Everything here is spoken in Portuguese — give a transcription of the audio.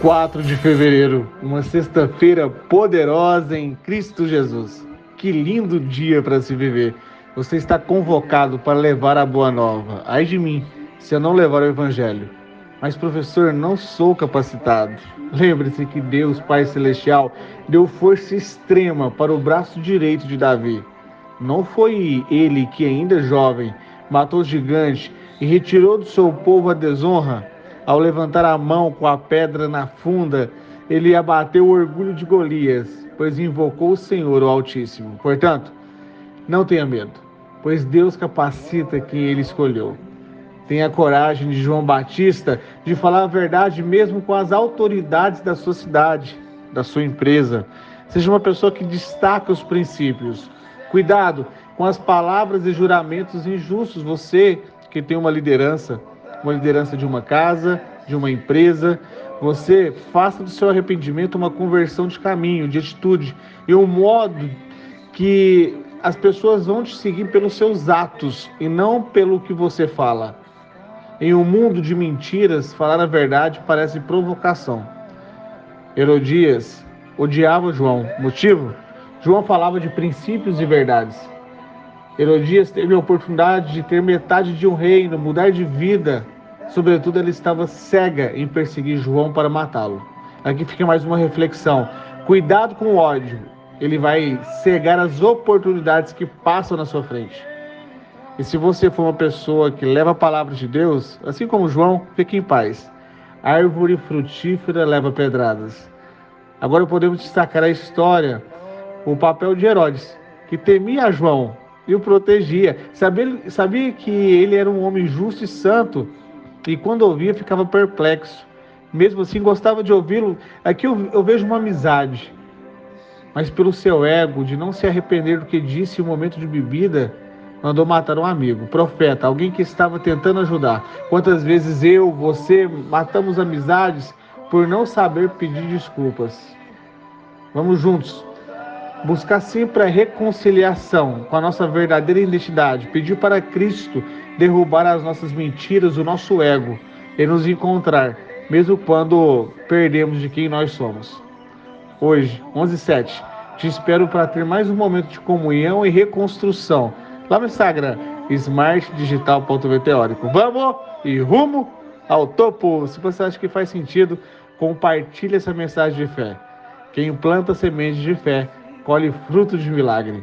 4 de fevereiro, uma sexta-feira poderosa em Cristo Jesus. Que lindo dia para se viver. Você está convocado para levar a boa nova. Ai de mim, se eu não levar o evangelho. Mas, professor, não sou capacitado. Lembre-se que Deus, Pai Celestial, deu força extrema para o braço direito de Davi. Não foi ele que, ainda jovem, matou o gigante e retirou do seu povo a desonra? Ao levantar a mão com a pedra na funda, ele abateu o orgulho de Golias, pois invocou o Senhor, o Altíssimo. Portanto, não tenha medo, pois Deus capacita quem ele escolheu. Tenha a coragem de João Batista de falar a verdade mesmo com as autoridades da sua cidade, da sua empresa. Seja uma pessoa que destaca os princípios. Cuidado com as palavras e juramentos injustos. Você que tem uma liderança, uma liderança de uma casa, de uma empresa. Você faça do seu arrependimento uma conversão de caminho, de atitude e um modo que as pessoas vão te seguir pelos seus atos e não pelo que você fala. Em um mundo de mentiras, falar a verdade parece provocação. Herodias odiava João. Motivo? João falava de princípios e verdades. Herodias teve a oportunidade de ter metade de um reino, mudar de vida. Sobretudo, ela estava cega em perseguir João para matá-lo. Aqui fica mais uma reflexão. Cuidado com o ódio. Ele vai cegar as oportunidades que passam na sua frente. E se você for uma pessoa que leva a palavra de Deus, assim como João, fique em paz. Árvore frutífera leva pedradas. Agora podemos destacar a história, o papel de Herodes, que temia João, e o protegia. Sabia, sabia que ele era um homem justo e santo e quando ouvia ficava perplexo. Mesmo assim, gostava de ouvi-lo. Aqui eu, eu vejo uma amizade, mas pelo seu ego de não se arrepender do que disse em um momento de bebida, mandou matar um amigo, profeta, alguém que estava tentando ajudar. Quantas vezes eu, você, matamos amizades por não saber pedir desculpas? Vamos juntos buscar sempre a reconciliação com a nossa verdadeira identidade, pedir para Cristo derrubar as nossas mentiras, o nosso ego e nos encontrar, mesmo quando perdemos de quem nós somos. Hoje, 11:07, te espero para ter mais um momento de comunhão e reconstrução lá no Instagram smartdigital.teórico. Vamos e rumo ao topo. Se você acha que faz sentido, compartilhe essa mensagem de fé. Quem planta sementes de fé colhe frutos de milagre.